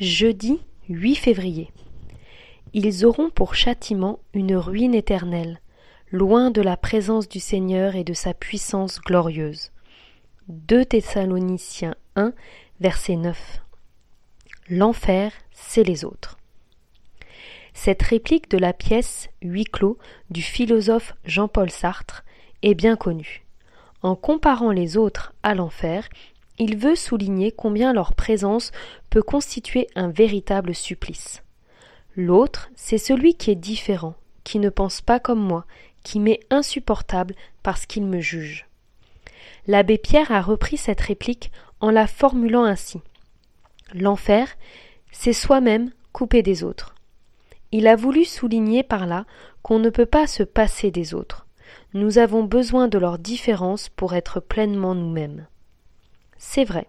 Jeudi 8 février. Ils auront pour châtiment une ruine éternelle, loin de la présence du Seigneur et de sa puissance glorieuse. 2 Thessaloniciens 1, verset 9. L'enfer, c'est les autres. Cette réplique de la pièce Huis clos du philosophe Jean-Paul Sartre est bien connue. En comparant les autres à l'enfer, il veut souligner combien leur présence peut constituer un véritable supplice. L'autre, c'est celui qui est différent, qui ne pense pas comme moi, qui m'est insupportable parce qu'il me juge. L'abbé Pierre a repris cette réplique en la formulant ainsi. L'enfer, c'est soi-même coupé des autres. Il a voulu souligner par là qu'on ne peut pas se passer des autres. Nous avons besoin de leur différence pour être pleinement nous-mêmes. C'est vrai.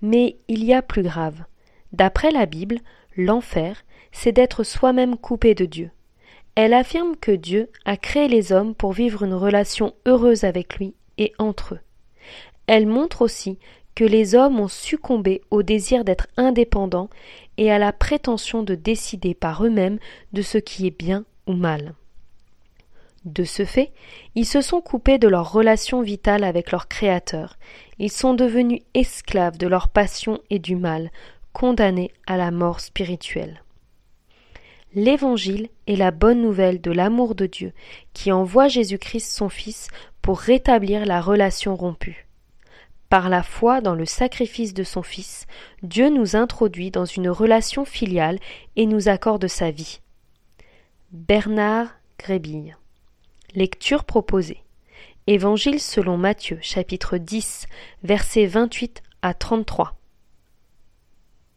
Mais il y a plus grave. D'après la Bible, l'enfer, c'est d'être soi-même coupé de Dieu. Elle affirme que Dieu a créé les hommes pour vivre une relation heureuse avec lui et entre eux. Elle montre aussi que les hommes ont succombé au désir d'être indépendants et à la prétention de décider par eux-mêmes de ce qui est bien ou mal. De ce fait, ils se sont coupés de leur relation vitale avec leur Créateur, ils sont devenus esclaves de leur passion et du mal, condamnés à la mort spirituelle. L'Évangile est la bonne nouvelle de l'amour de Dieu, qui envoie Jésus-Christ son Fils pour rétablir la relation rompue. Par la foi dans le sacrifice de son Fils, Dieu nous introduit dans une relation filiale et nous accorde sa vie. Bernard Grébille Lecture proposée. Évangile selon Matthieu, chapitre 10, versets 28 à 33.